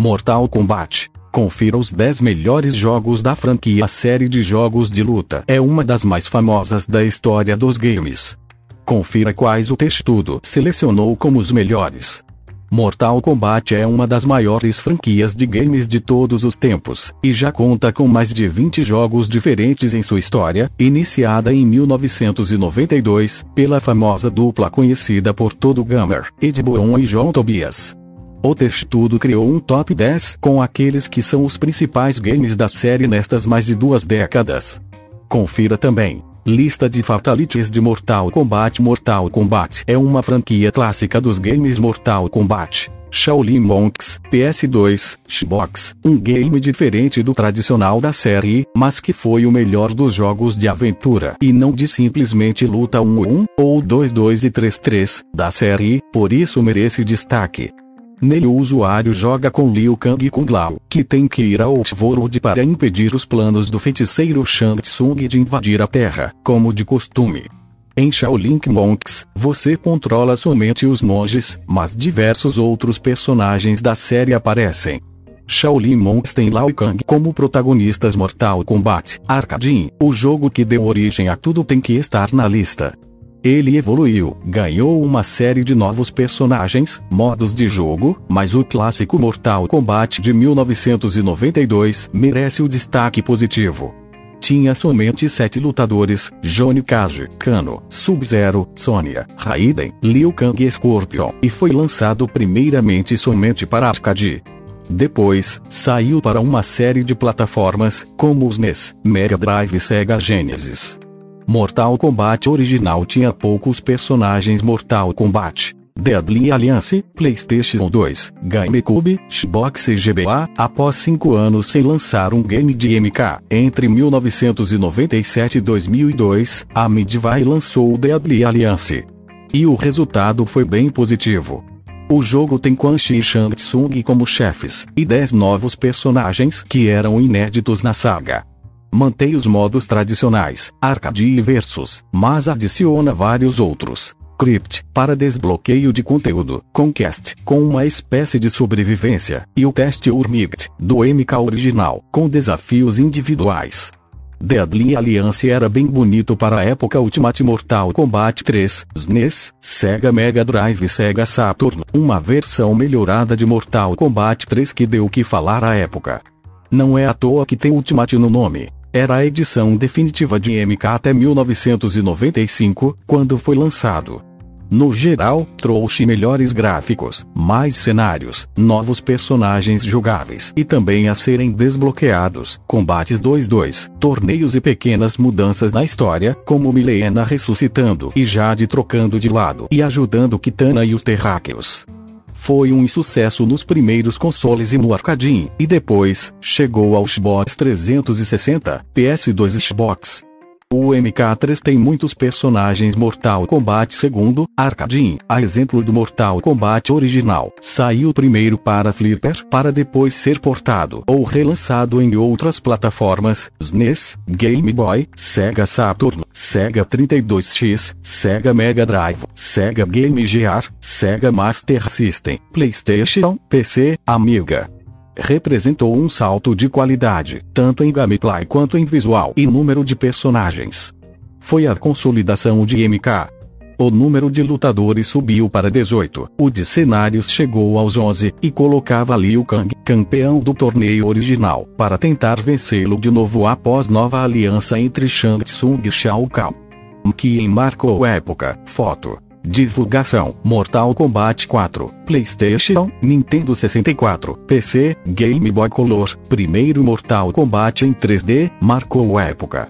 Mortal Kombat. Confira os 10 melhores jogos da franquia. A série de jogos de luta é uma das mais famosas da história dos games. Confira quais o textudo selecionou como os melhores. Mortal Kombat é uma das maiores franquias de games de todos os tempos, e já conta com mais de 20 jogos diferentes em sua história, iniciada em 1992, pela famosa dupla conhecida por todo gamer, Ed Boon e John Tobias. O Textudo criou um top 10 com aqueles que são os principais games da série nestas mais de duas décadas. Confira também. Lista de Fatalities de Mortal Kombat Mortal Kombat é uma franquia clássica dos games Mortal Kombat. Shaolin Monks, PS2, Xbox, um game diferente do tradicional da série, mas que foi o melhor dos jogos de aventura e não de simplesmente luta 1-1 ou 2-2 e 3-3 da série, por isso merece destaque. Nele o usuário joga com Liu Kang e Kung Lao, que tem que ir ao Outworld para impedir os planos do feiticeiro Shang Tsung de invadir a Terra, como de costume. Em Shaolin Monks, você controla somente os monges, mas diversos outros personagens da série aparecem. Shaolin Monks tem Lao Kang como protagonistas Mortal Kombat Arcade, o jogo que deu origem a tudo tem que estar na lista. Ele evoluiu, ganhou uma série de novos personagens, modos de jogo, mas o clássico Mortal Kombat de 1992 merece o destaque positivo. Tinha somente sete lutadores: Johnny Cage, Kano, Sub-Zero, Sonya, Raiden, Liu Kang e Scorpion, e foi lançado primeiramente somente para arcade. Depois, saiu para uma série de plataformas, como os NES, Mega Drive e Sega Genesis. Mortal Kombat original tinha poucos personagens Mortal Kombat. Deadly Alliance, PlayStation 2, GameCube, Xbox e GBA, após cinco anos sem lançar um game de MK. Entre 1997 e 2002, a Midway lançou o Deadly Alliance. E o resultado foi bem positivo. O jogo tem Quan Chi e Shang Tsung como chefes, e 10 novos personagens que eram inéditos na saga mantém os modos tradicionais, Arcade e Versus, mas adiciona vários outros. Crypt, para desbloqueio de conteúdo, Conquest, com uma espécie de sobrevivência, e o teste Urmigt, do MK original, com desafios individuais. Deadly Alliance era bem bonito para a época Ultimate Mortal Kombat 3, SNES, Sega Mega Drive e Sega Saturn, uma versão melhorada de Mortal Kombat 3 que deu o que falar à época. Não é à toa que tem Ultimate no nome. Era a edição definitiva de MK até 1995, quando foi lançado. No geral, trouxe melhores gráficos, mais cenários, novos personagens jogáveis e também a serem desbloqueados, combates 2-2, torneios e pequenas mudanças na história, como Milena ressuscitando e Jade trocando de lado e ajudando Kitana e os terráqueos foi um sucesso nos primeiros consoles e no arcade, e depois, chegou ao Xbox 360, PS2 e Xbox. O MK3 tem muitos personagens Mortal Kombat segundo, arcade, a exemplo do Mortal Kombat original, saiu primeiro para Flipper para depois ser portado ou relançado em outras plataformas, SNES, Game Boy, Sega Saturn, Sega 32X, Sega Mega Drive, Sega Game Gear, Sega Master System, PlayStation, PC, Amiga representou um salto de qualidade, tanto em gameplay quanto em visual e número de personagens. Foi a consolidação de MK. O número de lutadores subiu para 18, o de cenários chegou aos 11, e colocava Liu Kang, campeão do torneio original, para tentar vencê-lo de novo após nova aliança entre Shang Tsung e Shao Kahn. Que marcou época, foto. Divulgação: Mortal Kombat 4, PlayStation, Nintendo 64, PC, Game Boy Color. Primeiro Mortal Kombat em 3D, marcou época.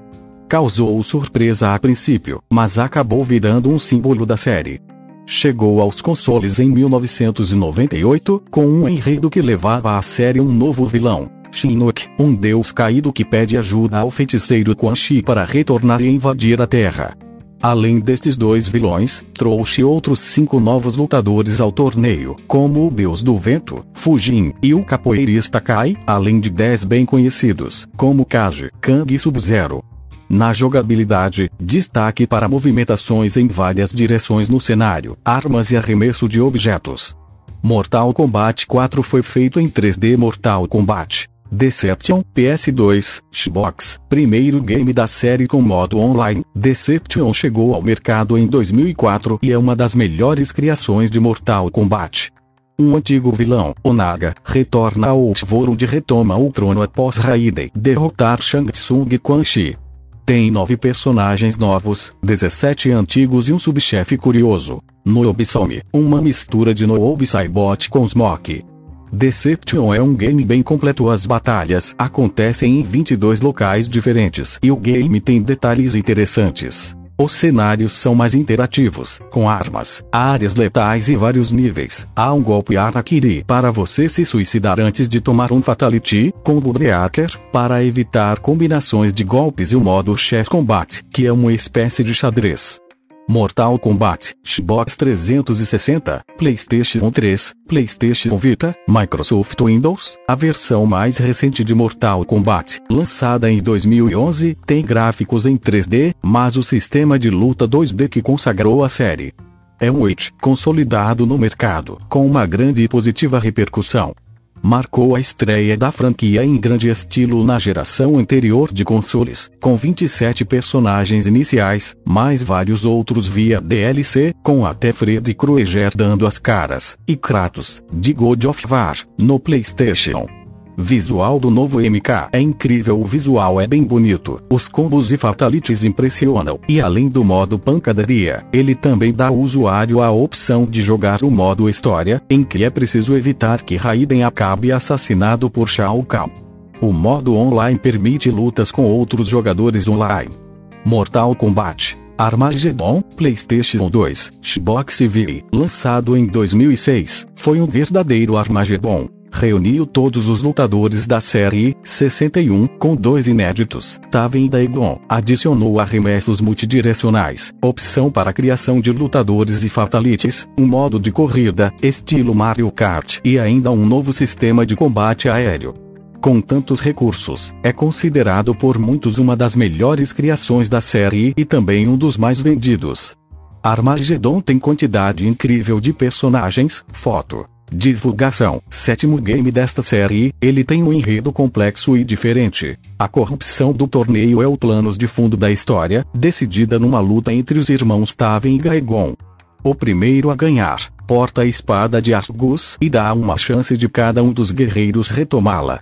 Causou surpresa a princípio, mas acabou virando um símbolo da série. Chegou aos consoles em 1998, com um enredo que levava à série um novo vilão, Shinnok, um deus caído que pede ajuda ao feiticeiro Quan Chi para retornar e invadir a Terra. Além destes dois vilões, trouxe outros cinco novos lutadores ao torneio, como o Deus do Vento, Fujin, e o capoeirista Kai, além de dez bem conhecidos, como Kage, Kang e Sub-Zero. Na jogabilidade, destaque para movimentações em várias direções no cenário, armas e arremesso de objetos. Mortal Kombat 4 foi feito em 3D Mortal Kombat. Deception, PS2, Xbox, primeiro game da série com modo online. Deception chegou ao mercado em 2004 e é uma das melhores criações de Mortal Kombat. Um antigo vilão, Onaga, retorna ao Outworld e retoma o trono após Raiden derrotar Shang Tsung Quan Chi. Tem nove personagens novos, 17 antigos e um subchefe curioso. Noobsome, uma mistura de Noob Saibot com Smoke. Deception é um game bem completo. As batalhas acontecem em 22 locais diferentes e o game tem detalhes interessantes. Os cenários são mais interativos, com armas, áreas letais e vários níveis. Há um golpe Arakiri para você se suicidar antes de tomar um Fatality, com o Breaker, para evitar combinações de golpes e o modo Chess Combat, que é uma espécie de xadrez. Mortal Kombat, Xbox 360, PlayStation 3, PlayStation Vita, Microsoft Windows. A versão mais recente de Mortal Kombat, lançada em 2011, tem gráficos em 3D, mas o sistema de luta 2D que consagrou a série. É um hit consolidado no mercado, com uma grande e positiva repercussão marcou a estreia da franquia em grande estilo na geração anterior de consoles, com 27 personagens iniciais, mais vários outros via DLC, com até Freddy Krueger dando as caras, e Kratos, de God of War, no PlayStation. Visual do novo MK é incrível, o visual é bem bonito, os combos e fatalities impressionam, e além do modo pancadaria, ele também dá ao usuário a opção de jogar o modo história, em que é preciso evitar que Raiden acabe assassinado por Shao Kahn. O modo online permite lutas com outros jogadores online. Mortal Kombat. Armageddon, PlayStation 2, Xbox V, lançado em 2006, foi um verdadeiro Armageddon reuniu todos os lutadores da série 61 com dois inéditos. Taven Daegon adicionou arremessos multidirecionais, opção para criação de lutadores e fatalities, um modo de corrida, estilo Mario Kart e ainda um novo sistema de combate aéreo. Com tantos recursos, é considerado por muitos uma das melhores criações da série e também um dos mais vendidos. Armageddon tem quantidade incrível de personagens, foto, Divulgação: Sétimo game desta série, ele tem um enredo complexo e diferente. A corrupção do torneio é o planos de fundo da história, decidida numa luta entre os irmãos Taven e Gaegon. O primeiro a ganhar, porta a espada de Argus e dá uma chance de cada um dos guerreiros retomá-la.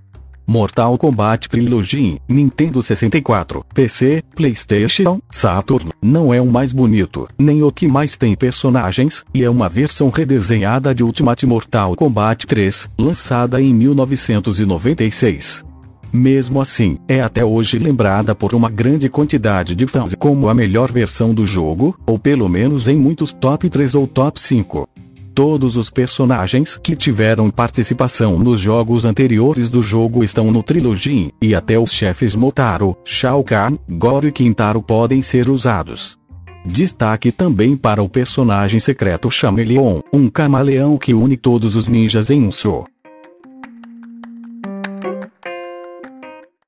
Mortal Kombat Trilogy, Nintendo 64, PC, PlayStation, Saturn, não é o mais bonito, nem o que mais tem personagens, e é uma versão redesenhada de Ultimate Mortal Kombat 3, lançada em 1996. Mesmo assim, é até hoje lembrada por uma grande quantidade de fãs como a melhor versão do jogo, ou pelo menos em muitos top 3 ou top 5. Todos os personagens que tiveram participação nos jogos anteriores do jogo estão no Trilogy, e até os chefes Motaro, Shao Kahn, Goro e Quintaro podem ser usados. Destaque também para o personagem secreto Chameleon, um camaleão que une todos os ninjas em um só.